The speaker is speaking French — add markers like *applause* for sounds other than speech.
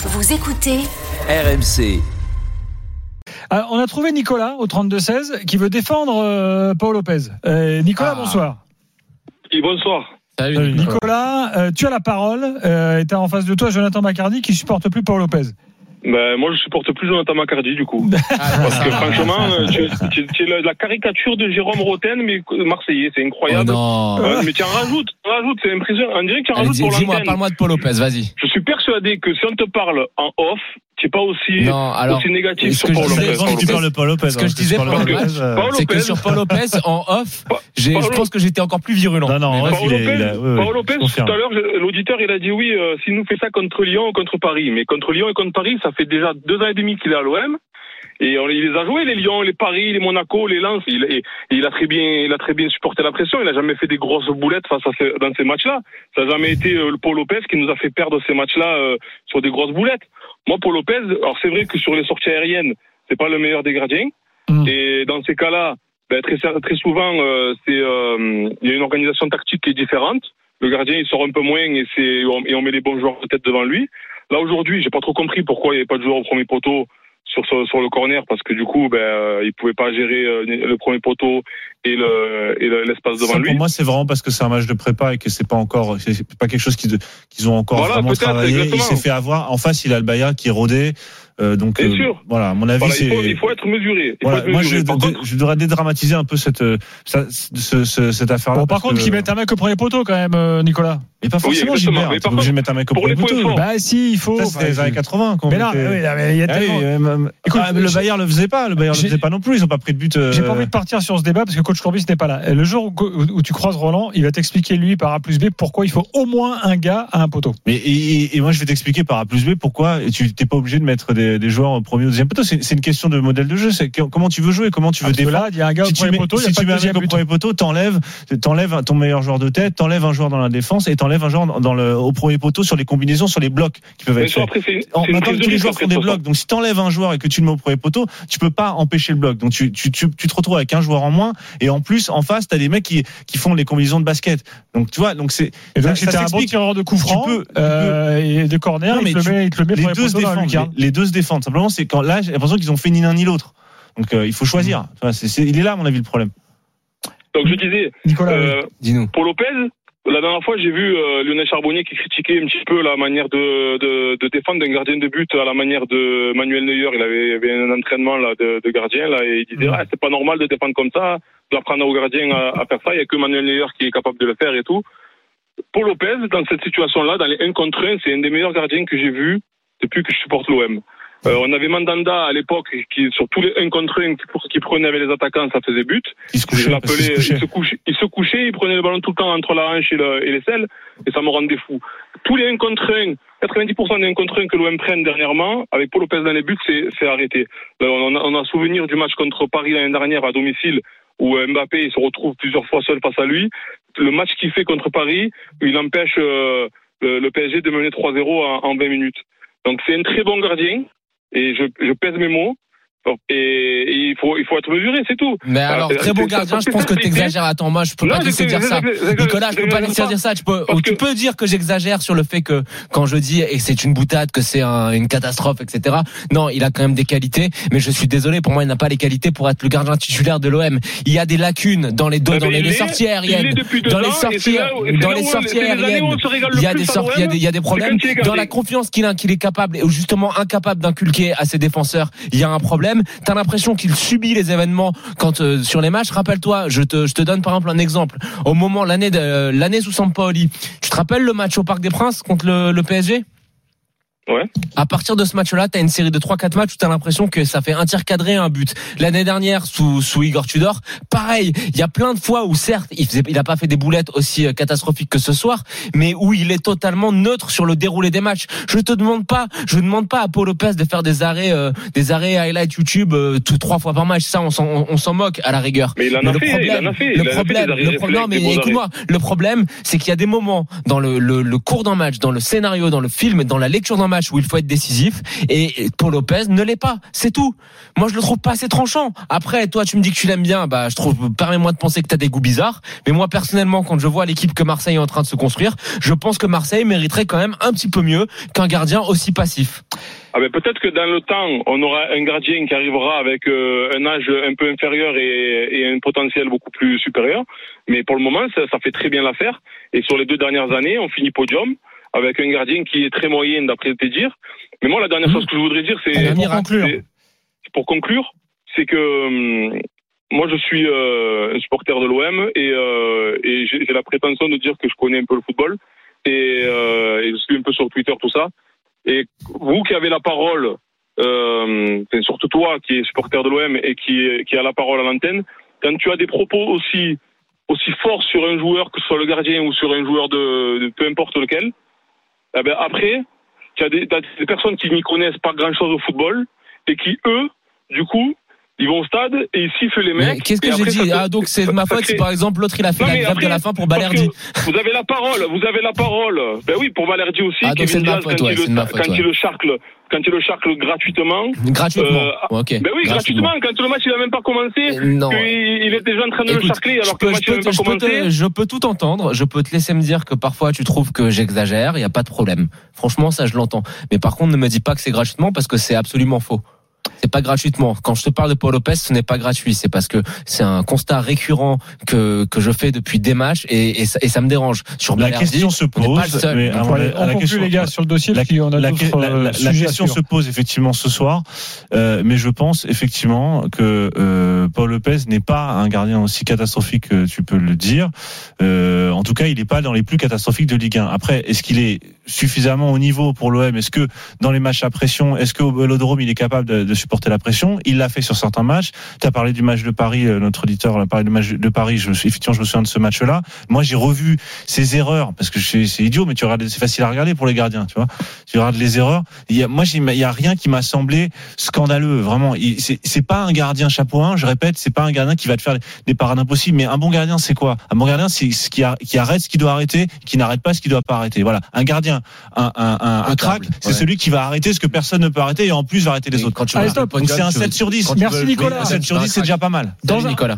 Vous écoutez RMC. Ah, on a trouvé Nicolas au 32-16 qui veut défendre euh, Paul Lopez. Euh, Nicolas, Ah. bonsoir. Et bonsoir. Salut, Nicolas, euh, tu as la parole. Euh, et tu as en face de toi Jonathan Macardy qui supporte plus Paul Lopez. Ben, moi, je supporte plus Jonathan Macardy, du coup. *laughs* Parce que franchement, euh, tu, tu- tu es la, caricature de Jérôme Roten, mais marseillais. C'est Oh incroyable. non. Ouais, mais tu en rajoutes, tu en rajoutes, c'est impressionnant. On dirait que tu en rajoutes pour Dis-moi, parle-moi de Paul Lopez, vas-y. Je suis persuadé que si on te parle en off, tu n'es pas aussi, Non, alors. aussi négatif sur Paul Lopez. ce que Paul tu parles de Paul Lopez. Ce que je disais le match, c'est que sur Paul Lopez, en off, je pense que j'étais encore plus virulent. Non, non, Mais en vas-y. off, Paul il est- Lopez, tout à l'heure, l'auditeur, il a dit oui, euh, s'il nous fait ça contre Lyon ou contre Paris. Mais contre Lyon et contre Paris, ça fait déjà deux ans et demi qu'il est à l'OM. Et on, il les a joués, les Lyon, les Paris, les Monaco, les Lens. Il, et- il a très bien, il a très bien supporté la pression. Il a jamais fait des grosses boulettes face à ces- dans ces matchs-là. Ça n'a jamais été euh, le Paul Lopez qui nous a fait perdre ces matchs-là euh, sur des grosses boulettes. Moi, Paul Lopez, alors c'est vrai que sur les sorties aériennes, c'est pas le meilleur des gardiens. Mm. Et dans ces cas-là, ben, très, très souvent, euh, c'est, euh, il y a une organisation tactique qui est différente. Le gardien, il sort un peu moins et, c'est, on, et on met les bons joueurs de tête devant lui. Là, aujourd'hui, j'ai pas trop compris pourquoi il n'y avait pas de joueur au premier poteau sur, sur, sur le corner parce que du coup, ben, euh, il pouvait pas gérer euh, le premier poteau et, le, et le- l'espace devant Ça, lui. pour moi, c'est vraiment parce que c'est un match de prépa et que c'est pas encore, c'est pas quelque chose qu'ils ont encore Voilà, vraiment travaillé. Il exactement. s'est fait avoir. En face, il a le Bayard qui est rodé. Euh, donc, Bien euh, sûr. voilà, à mon avis, Voilà, c'est. il, faut, il faut être mesuré. Il Voilà, faut être moi, je, mesuré. Contre, je devrais dédramatiser un peu cette, euh, ça- ce- ce- cette affaire-là. Bon, par contre, qu'ils mettent un mec au premier poteau quand même, Nicolas. Mais pas Oui, forcément, exactement. Gilbert. Mais par contre, mettre un mec au premier poteau. Bah si, il faut. C'était les années 80. Quand mais là, oui, là, il y a Ah oui, tellement- Écoute, ah, le Bayard le faisait pas. Le Bayard le faisait pas non plus. Ils ont pas pris de but. J'ai pas envie de partir sur ce débat parce que coach Courbis n'est pas là. Le jour où, tu croises Roland, il va t'expliquer lui par A plus B pourquoi il faut au moins un gars à un poteau. Mais et, et- et moi je vais t'expliquer par A plus B pourquoi tu t'es pas obligé de mettre des, des joueurs au premier ou au deuxième poteau. C'est une question de modèle de jeu. C'est comment tu veux jouer, comment tu veux que défendre. là, il y a un gars au Si tu premier mets, poteau, il y si a pas tu mets un mec au premier poteau, t'enlèves, t'enlèves ton meilleur joueur de tête, t'enlèves un joueur dans la défense et t'enlèves un joueur dans- le, au premier poteau sur les combinaisons, sur les blocs qui peuvent être après, En une maintenant tous les joueurs font des blocs, donc si t'enlèves un joueur et que tu le mets au premier poteau, tu peux pas empêcher le bloc. Donc tu, tu, tu, tu te retrouves avec un joueur en moins et en plus en face t'as des mecs qui, qui font les combinaisons de basket. Donc tu vois, donc c'est Et donc, ça- c'était un bon tireur de coup franc euh, et de corner, il, te le met, il te le met les deux se défendent. les se défendent. Simplement, c'est quand là, j'ai l'impression qu'ils ont fait ni l'un ni l'autre. Donc euh, il faut choisir. Il est là, à mon avis, le problème. Donc, je disais, Nicolas, oui. euh, Dis-nous. Pour Lopez, la dernière fois, j'ai vu euh, Lionel Charbonnier qui critiquait un petit peu la manière de, de, de défendre d'un gardien de but à la manière de Manuel Neuer. Il avait, avait un entraînement là, de, de gardien là, et il disait Mhm. ah, c'est pas normal de défendre comme ça, d'apprendre aux gardiens à, à faire ça. Il y a que Manuel Neuer qui est capable de le faire et tout. Pour Lopez, dans cette situation-là, dans les 1 contre 1, c'est un des meilleurs gardiens que j'ai vu depuis que je supporte l'OM. Euh, on avait Mandanda à l'époque qui, sur tous les 1 contre 1 qui, prenait avec les attaquants, ça faisait but. Se couchait, se il se couchait, il se couchait, il prenait le ballon tout le temps entre la hanche et, le- et l'aisselle, et ça me rendait fou. Tous les 1 contre 1, 90% des 1 contre 1 que l'OM prenne dernièrement, avec Paul Lopez dans les buts, c'est, c'est arrêté. Là, on, a, on a souvenir du match contre Paris l'année dernière à domicile, où Mbappé il se retrouve plusieurs fois seul face à lui. Le match qu'il fait contre Paris, il empêche euh, le, le PSG de mener 3-0 en, en 20 minutes. Donc c'est un très bon gardien, et je, je pèse mes mots. Et, et il faut il faut être mesuré, c'est tout. Mais alors, très bon gardien, je pense que t'exagères. Attends, moi, je peux Non, pas te laisser dire ça. Nicolas, je peux pas laisser dire ça. Tu peux, tu peux dire que j'exagère sur le fait que quand je dis et c'est une boutade, que c'est un- une catastrophe, etc. Non, il a quand même des qualités, mais je suis désolé, pour moi, il n'a pas les qualités pour être le gardien titulaire de l'OM. Il y a des lacunes dans les deux, Ah, dans les, sorties il Dans les c'est dans les le il y a des sorties, il y a des, il y a des l'OM, problèmes. Dans la confiance qu'il a, qu'il est capable, ou justement incapable d'inculquer à ses défenseurs, il y a un problème. T'as l'impression qu'il subit les événements quand euh, sur les matchs. Rappelle-toi, je te, je te donne par exemple un exemple. Au moment l'année euh, l'année sous Sampaoli, tu te rappelles le match au Parc des Princes contre le PSG Ouais. À partir de ce match-là, t'as une série de 3-4 matchs où t'as l'impression que ça fait un tir cadré un but. L'année dernière, sous, sous Igor Tudor, pareil. Il y a plein de fois où certes, il faisait, il a pas fait des boulettes aussi euh, catastrophiques que ce soir, mais où il est totalement neutre sur le déroulé des matchs. Je te demande pas, je demande pas à Paul Lopez de faire des arrêts, euh, des arrêts highlight YouTube euh, tout trois fois par match. Ça, on s'en, on, on s'en moque à la rigueur. Mais il en a le fait, problème, il en a fait. le problème, le problème, mais écoute-moi, le problème, c'est qu'il y a des moments dans le, le, le cours d'un match, dans le scénario, dans le film, dans la lecture d'un match où il faut être décisif, et Paul Lopez ne l'est pas. C'est tout. Moi, je le trouve pas assez tranchant. Après, toi, tu me dis que tu l'aimes bien, bah, je trouve, permets-moi de penser que t'as des goûts bizarres. Mais moi, personnellement, quand je vois l'équipe que Marseille est en train de se construire, je pense que Marseille mériterait quand même un petit peu mieux qu'un gardien aussi passif. ah ben peut-être que dans le temps, on aura un gardien qui arrivera avec euh, un âge un peu inférieur et, un potentiel beaucoup plus supérieur. Mais pour le moment, ça fait très bien l'affaire. Et sur les deux dernières années, on finit podium avec un gardien qui est très moyen d'après tes dires. Mais moi, la dernière Mmh. chose que je voudrais dire, c'est Pour conclure. c'est- pour conclure, c'est que hum, moi, je suis euh, un supporter de l'OM et, euh, et j'ai la prétention de dire que je connais un peu le football et, euh, et je suis un peu sur Twitter tout ça. Et vous qui avez la parole, euh, enfin, surtout toi qui es supporter de l'OM et qui, qui a la parole à l'antenne, quand tu as des propos aussi aussi forts sur un joueur, que ce soit le gardien ou sur un joueur de, de peu importe lequel, eh ben après, tu as t'as des personnes qui n'y connaissent pas grand-chose au football et qui, eux, du coup, ils vont au stade et ils sifflent les mecs. Qu'est-ce que j'ai dit Ah, donc c'est ma faute si par exemple l'autre il a fait la grève de la faim pour Balerdi. Vous avez la parole, vous avez la parole. Ben oui, pour Valerdi aussi. Ah, donc c'est de ma faute, ouais, c'est ma faute, quand il le charcle, quand il le charcle gratuitement. Gratuitement. Euh, ok. Ben oui, gratuitement. Quand le match il a même pas commencé, Euh, Non. il est déjà en train de le charcler alors que le je match il a peux même pas commencé. te- je peux tout entendre. Je peux te laisser me dire que parfois tu trouves que j'exagère. Il n'y a pas de problème. Franchement, ça, je l'entends. Mais par contre, ne me dis pas que c'est gratuitement parce que c'est absolument faux. C'est pas gratuitement. Quand je te parle de Paul Lopez, ce n'est pas gratuit. C'est parce que c'est un constat récurrent que, que je fais depuis des matchs et, et, ça, et ça me dérange. Sur La Balerdi, question se on pose, mais mon- aller- on la question- les gars sur le dossier La, a euh, la- question se pose effectivement ce soir, euh, mais je pense effectivement que euh, Paul Lopez n'est pas un gardien aussi catastrophique que tu peux le dire. Euh, en tout cas, il n'est pas dans les plus catastrophiques de Ligue 1. Après, est-ce qu'il est suffisamment au niveau pour l'OM Est-ce que dans les matchs à pression, est-ce qu'au Vélodrome il est capable de, de supporter la pression Il l'a fait sur certains matchs. Tu as parlé du match de Paris, euh, notre auditeur a parlé du match de Paris. Je me suis, effectivement, je me souviens de ce match-là. Moi, j'ai revu ses erreurs parce que c'est c'est idiot, mais tu regardes, c'est facile à regarder pour les gardiens, tu vois. Tu regardes les erreurs. Il y a, moi, j'ai- il y a rien qui m'a semblé scandaleux. Vraiment, Il- c'est c'est pas un gardien chapeau 1, Je répète, c'est pas un gardien qui va te faire des parades impossibles. Mais un bon gardien, c'est quoi? Un bon gardien, c'est ce qui, a- qui arrête ce qu'il doit arrêter, qui n'arrête pas ce qu'il doit pas arrêter. Voilà. Un gardien, un, un, un, un crack, c'est ouais. celui qui va arrêter ce que personne ne peut arrêter et en plus va arrêter les Et autres. quand tu Allez, vois stop. c'est un tu- 7 sur 10. quand tu Merci, Nicolas. Un 7 sur 10, c'est déjà pas mal. Dans Nicolas.